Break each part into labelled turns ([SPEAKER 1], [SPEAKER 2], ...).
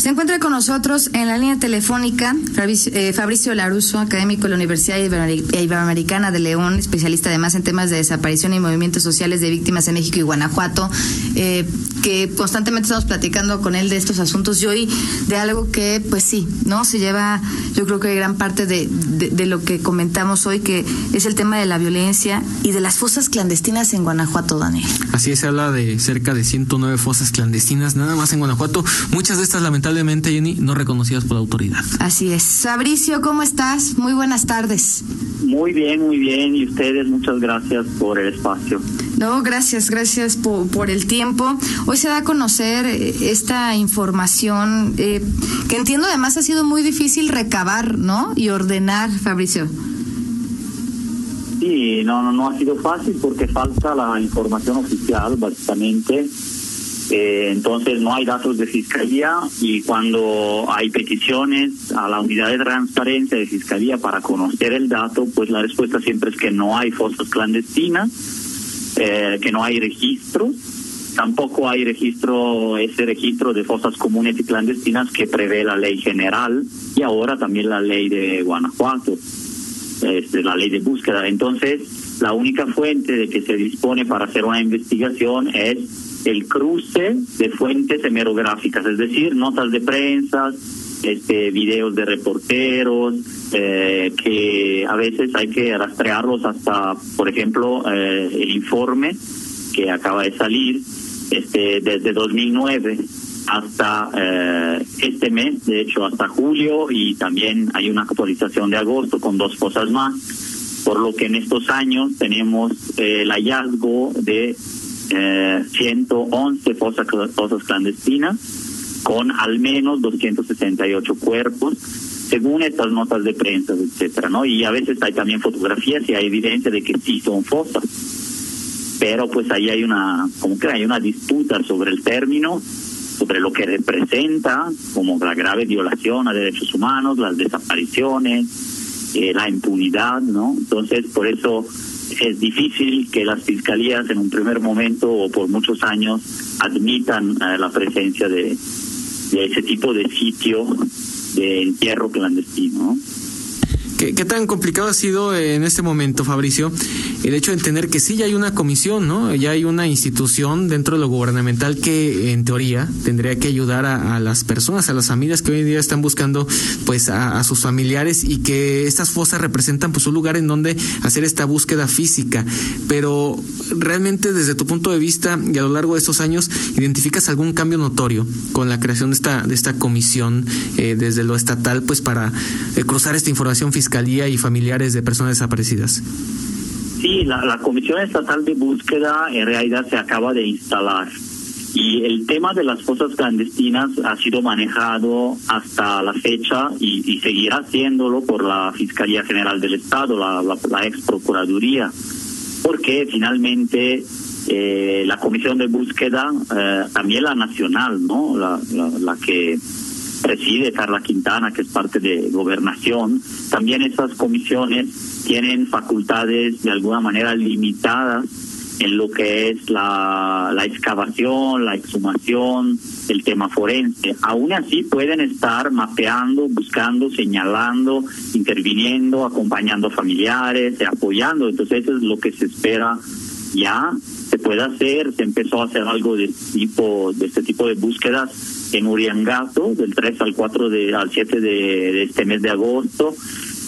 [SPEAKER 1] Se encuentra con nosotros en la línea telefónica Fabricio, eh, Laruso, académico de la Universidad Iberoamericana de León, especialista además en temas de desaparición y movimientos sociales de víctimas en México y Guanajuato, eh, que constantemente estamos platicando con él de estos asuntos y hoy de algo que, pues sí, ¿no? Se lleva, yo creo que gran parte de, de lo que comentamos hoy, que es el tema de la violencia y de las fosas clandestinas en Guanajuato, Daniel.
[SPEAKER 2] Así es, se habla de cerca de 109 fosas clandestinas, nada más en Guanajuato. Muchas de estas, lamentablemente, Jenny, no reconocidas por la autoridad.
[SPEAKER 1] Así es. Fabricio, ¿cómo estás? Muy buenas tardes.
[SPEAKER 3] Muy bien, muy bien. Y ustedes, muchas gracias por el espacio.
[SPEAKER 1] No, gracias, gracias por, por el tiempo. Hoy se da a conocer eh, esta información eh, que entiendo además ha sido muy difícil recabar, ¿no? Y ordenar, Fabricio.
[SPEAKER 3] Sí, no, no, no ha sido fácil porque falta la información oficial, básicamente. Eh, entonces no hay datos de fiscalía y cuando hay peticiones a la unidad de transparencia de fiscalía para conocer el dato, pues la respuesta siempre es que no hay fosas clandestinas, eh, que no hay registros, tampoco hay registro, ese registro de fosas comunes y clandestinas que prevé la ley general y ahora también la ley de Guanajuato este, la ley de búsqueda. Entonces, la única fuente de que se dispone para hacer una investigación es el cruce de fuentes hemerográficas, es decir, notas de prensa, este, videos de reporteros, eh, que a veces hay que rastrearlos hasta, por ejemplo, eh, el informe que acaba de salir este, desde 2009 hasta eh, este mes, de hecho hasta julio, y también hay una actualización de agosto con dos cosas más, por lo que en estos años tenemos eh, el hallazgo de eh, 111 fosas, fosas clandestinas con al menos 268 cuerpos según estas notas de prensa, etcétera, ¿no? Y a veces hay también fotografías y hay evidencia de que sí son fosas. Pero pues ahí hay una, como que hay una disputa sobre el término sobre lo que representa como la grave violación a derechos humanos, las desapariciones, eh, la impunidad, ¿no? Entonces, por eso es difícil que las fiscalías en un primer momento o por muchos años admitan eh, la presencia de, de ese tipo de sitio de entierro clandestino.
[SPEAKER 2] ¿Qué, tan complicado ha sido en este momento, Fabricio, el hecho de entender que sí ya hay una comisión, ¿no? Ya hay una institución dentro de lo gubernamental que, en teoría, tendría que ayudar a, las personas, a las familias que hoy en día están buscando, pues, a, sus familiares y que estas fosas representan, pues, un lugar en donde hacer esta búsqueda física. Pero, realmente, desde tu punto de vista y a lo largo de estos años, ¿identificas algún cambio notorio con la creación de esta, de esta comisión eh, desde lo estatal, pues, para eh, cruzar esta información fiscal? Fiscalía y familiares de personas desaparecidas?
[SPEAKER 3] Sí, la, Comisión Estatal de Búsqueda en realidad se acaba de instalar. Y el tema de las fosas clandestinas ha sido manejado hasta la fecha y, seguirá haciéndolo por la Fiscalía General del Estado, la, la, ex Procuraduría, porque finalmente eh, la Comisión de Búsqueda, eh, también la nacional, ¿no? La, la, que preside Carla Quintana, que es parte de gobernación, también esas comisiones tienen facultades de alguna manera limitadas en lo que es la, la excavación, la exhumación, el tema forense. Aún así pueden estar mapeando, buscando, señalando, interviniendo, acompañando familiares, apoyando. Entonces eso es lo que se espera ya puede hacer, se empezó a hacer algo de tipo de este tipo de búsquedas en Uriangato del 3 al 4 de al 7 de, este mes de agosto.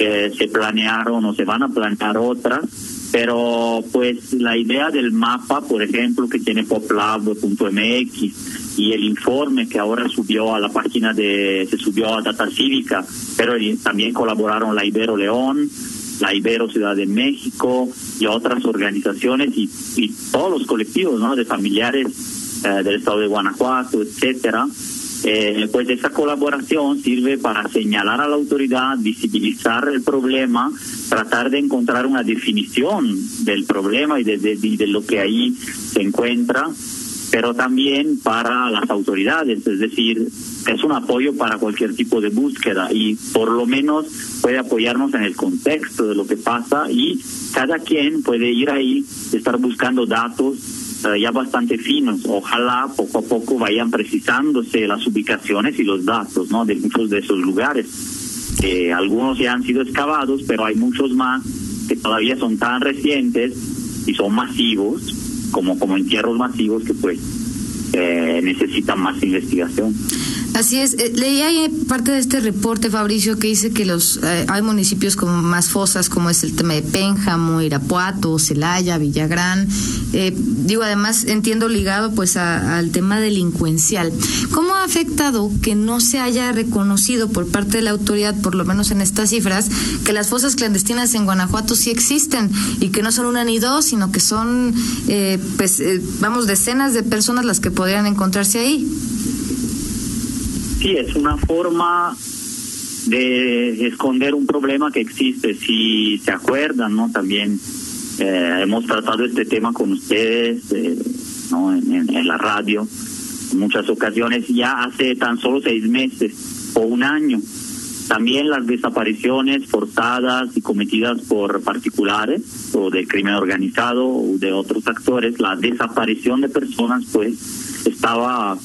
[SPEAKER 3] Eh, se planearon o se van a planear otras, pero pues la idea del mapa, por ejemplo, que tiene poplab.mx y el informe que ahora subió a la página de, se subió a Data Cívica, pero también colaboraron la Ibero León, la Ibero Ciudad de México y otras organizaciones y, todos los colectivos ¿no? de familiares eh, del estado de Guanajuato, etcétera. Eh, pues esa colaboración sirve para señalar a la autoridad, visibilizar el problema, tratar de encontrar una definición del problema y de, de lo que ahí se encuentra pero también para las autoridades, es decir, es un apoyo para cualquier tipo de búsqueda y por lo menos puede apoyarnos en el contexto de lo que pasa y cada quien puede ir ahí, estar buscando datos eh, ya bastante finos. Ojalá poco a poco vayan precisándose las ubicaciones y los datos ¿no? de muchos de esos lugares. Eh, algunos ya han sido excavados, pero hay muchos más que todavía son tan recientes y son masivos, como, como entierros masivos que pues eh, necesitan más investigación.
[SPEAKER 1] Así es. Eh, leí ahí parte de este reporte, Fabricio, que dice que los eh, hay municipios con más fosas, como es el tema de Pénjamo, Irapuato, Celaya, Villagrán. Eh, digo, además entiendo ligado pues al tema delincuencial. ¿Cómo ha afectado que no se haya reconocido por parte de la autoridad, por lo menos en estas cifras, que las fosas clandestinas en Guanajuato sí existen y que no son una ni dos, sino que son, pues, vamos, decenas de personas las que podrían encontrarse ahí?
[SPEAKER 3] Sí, es una forma de esconder un problema que existe. Si se acuerdan, ¿no? También eh, hemos tratado este tema con ustedes, eh, ¿no? En, la radio, en muchas ocasiones, ya hace tan solo seis meses o un año. También las desapariciones forzadas y cometidas por particulares o de crimen organizado o de otros actores, la desaparición de personas, pues, estaba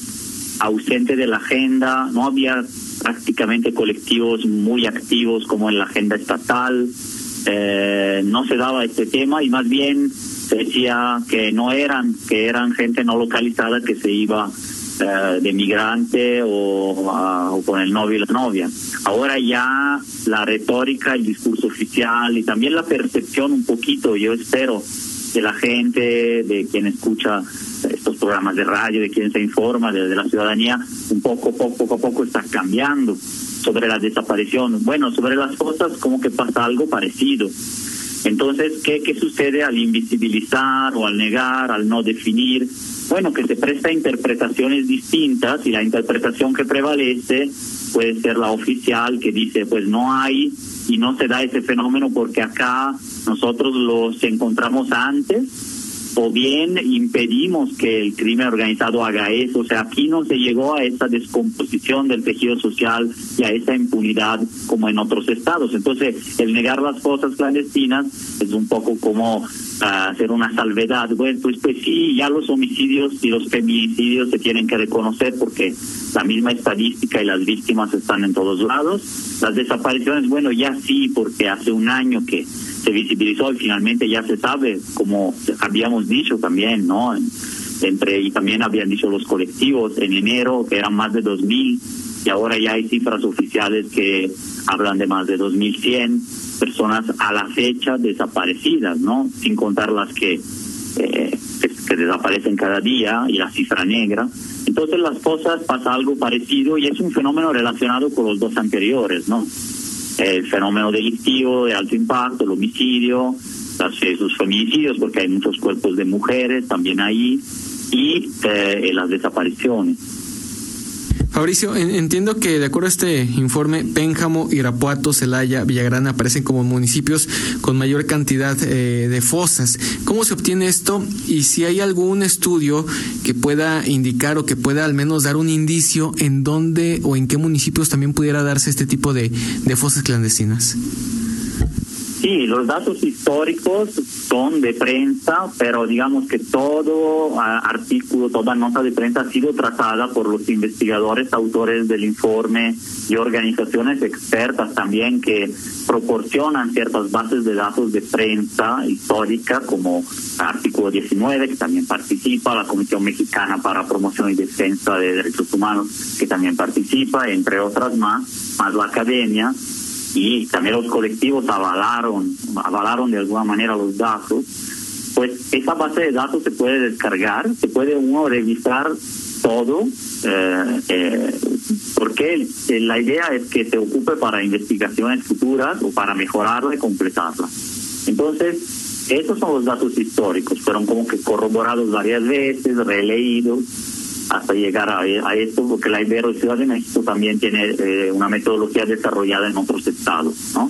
[SPEAKER 3] ausente de la agenda, no había prácticamente colectivos muy activos como en la agenda estatal, eh, no se daba este tema y más bien se decía que no eran, que eran gente no localizada que se iba eh, de migrante o, o, con el novio y la novia. Ahora ya la retórica, el discurso oficial y también la percepción un poquito, yo espero, de la gente, de quien escucha programas de radio, de quien se informa, de, la ciudadanía, un poco, poco, poco a poco está cambiando sobre la desaparición. Bueno, sobre las cosas como que pasa algo parecido. Entonces, ¿qué, ¿qué sucede al invisibilizar o al negar, al no definir? Bueno, que se presta interpretaciones distintas y la interpretación que prevalece puede ser la oficial que dice, pues no hay y no se da ese fenómeno porque acá nosotros los encontramos antes o bien impedimos que el crimen organizado haga eso. O sea, aquí no se llegó a esa descomposición del tejido social y a esa impunidad como en otros estados. Entonces, el negar las cosas clandestinas es un poco como ah, hacer una salvedad. Bueno, pues, pues sí, ya los homicidios y los feminicidios se tienen que reconocer porque la misma estadística y las víctimas están en todos lados. Las desapariciones, bueno, ya sí, porque hace un año que se visibilizó y finalmente ya se sabe, como habíamos dicho también, ¿no? Entre, y también habían dicho los colectivos en enero que eran más de 2.000 y ahora ya hay cifras oficiales que hablan de más de 2.100 personas a la fecha desaparecidas, ¿no? Sin contar las que, eh, que, desaparecen cada día y la cifra negra. Entonces las cosas pasa algo parecido y es un fenómeno relacionado con los dos anteriores, ¿no? el fenómeno delictivo de alto impacto, el homicidio, esos feminicidios, porque hay muchos cuerpos de mujeres también ahí, y eh, las desapariciones.
[SPEAKER 2] Fabricio, entiendo que de acuerdo a este informe, Pénjamo, Irapuato, Celaya, Villagrán aparecen como municipios con mayor cantidad eh, de fosas. ¿Cómo se obtiene esto? Y si hay algún estudio que pueda indicar o que pueda al menos dar un indicio en dónde o en qué municipios también pudiera darse este tipo de, de fosas clandestinas.
[SPEAKER 3] Sí, los datos históricos son de prensa, pero digamos que todo artículo, toda nota de prensa ha sido tratada por los investigadores, autores del informe y organizaciones expertas también que proporcionan ciertas bases de datos de prensa histórica, como artículo 19, que también participa, la Comisión Mexicana para Promoción y Defensa de Derechos Humanos, que también participa, entre otras más, más la academia y también los colectivos avalaron, avalaron de alguna manera los datos, pues esa base de datos se puede descargar, se puede uno revisar todo, eh, eh, porque la idea es que se ocupe para investigaciones futuras o para mejorarla y completarla. Entonces, esos son los datos históricos, fueron como que corroborados varias veces, releídos, hasta llegar a, esto, porque la Ibero Ciudad de México también tiene eh, una metodología desarrollada en otros estados, ¿no?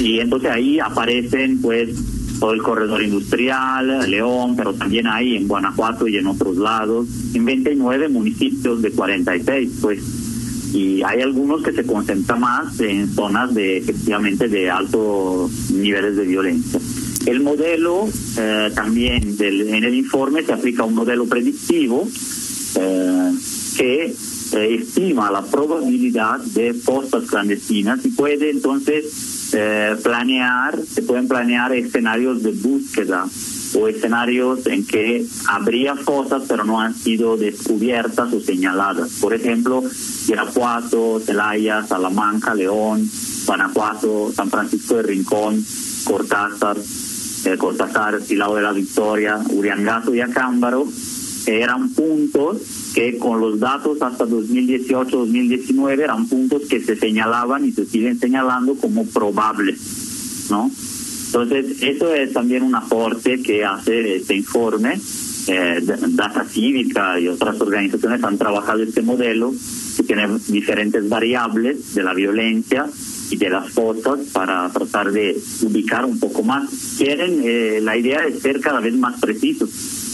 [SPEAKER 3] Y entonces ahí aparecen, pues, todo el corredor industrial, León, pero también hay en Guanajuato y en otros lados, en 29 municipios de 46, pues, y hay algunos que se concentran más en zonas de, efectivamente, de altos niveles de violencia. El modelo eh, también en el informe se aplica un modelo predictivo eh, que eh, estima la probabilidad de fosas clandestinas y puede entonces eh, planear, se pueden planear escenarios de búsqueda o escenarios en que habría fosas pero no han sido descubiertas o señaladas. Por ejemplo, Irapuato, Celaya, Salamanca, León, Guanajuato, San Francisco de Rincón, Cortázar, eh, Cortázar, Silao de la Victoria, Uriangato y Acámbaro, eran puntos que con los datos hasta 2018-2019 eran puntos que se señalaban y se siguen señalando como probables, ¿no? Entonces, eso es también un aporte que hace este informe. Eh, Data Cívica y otras organizaciones han trabajado este modelo que tiene diferentes variables de la violencia y de las fotos para tratar de ubicar un poco más. Quieren, eh, la idea es ser cada vez más precisos.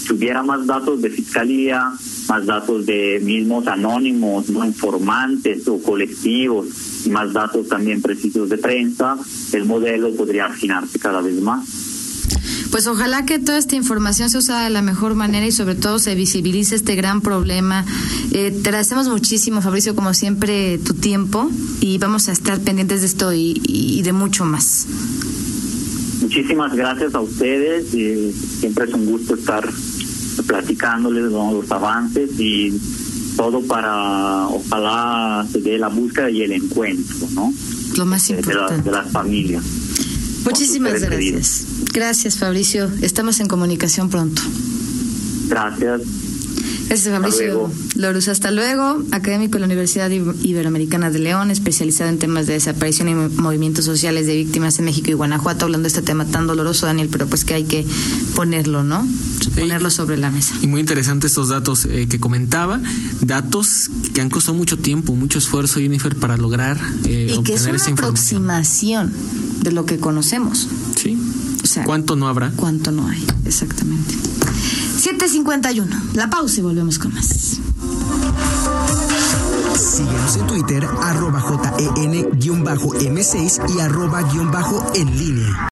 [SPEAKER 3] Si hubiera más datos de fiscalía, más datos de mismos anónimos, no informantes o colectivos, y más datos también precisos de prensa, el modelo podría afinarse cada vez más.
[SPEAKER 1] Pues ojalá que toda esta información se use de la mejor manera y sobre todo se visibilice este gran problema. Eh, te agradecemos muchísimo, Fabricio, como siempre, tu tiempo y vamos a estar pendientes de esto y, y de mucho más.
[SPEAKER 3] Muchísimas gracias a ustedes. y siempre es un gusto estar platicándoles los avances y todo para, ojalá se dé la búsqueda y el encuentro, ¿no?
[SPEAKER 1] Lo más
[SPEAKER 3] de, la-
[SPEAKER 1] importante.
[SPEAKER 3] de las familias.
[SPEAKER 1] Muchísimas gracias. Gracias, Fabricio. Estamos en comunicación pronto.
[SPEAKER 3] Gracias.
[SPEAKER 1] Gracias, Fabricio
[SPEAKER 3] luego.
[SPEAKER 1] Lorus. Hasta luego. Académico de la Universidad Iber- Iberoamericana de León, especializado en temas de desaparición y mo- movimientos sociales de víctimas en México y Guanajuato, hablando de este tema tan doloroso, Daniel, pero pues que hay que ponerlo, ¿no? Ponerlo sobre la mesa.
[SPEAKER 2] Y muy interesantes estos datos eh, que comentaba, datos que han costado mucho tiempo, mucho esfuerzo, Jennifer, para lograr eh,
[SPEAKER 1] Y que es
[SPEAKER 2] obtener
[SPEAKER 1] una
[SPEAKER 2] esa información.
[SPEAKER 1] aproximación de lo que conocemos.
[SPEAKER 2] Sí.
[SPEAKER 1] O sea,
[SPEAKER 2] ¿Cuánto no habrá?
[SPEAKER 1] ¿Cuánto no hay? Exactamente. 751. La pausa y volvemos con más.
[SPEAKER 4] Síguenos en Twitter, arroba JEN-M6 y arroba guion bajo en línea.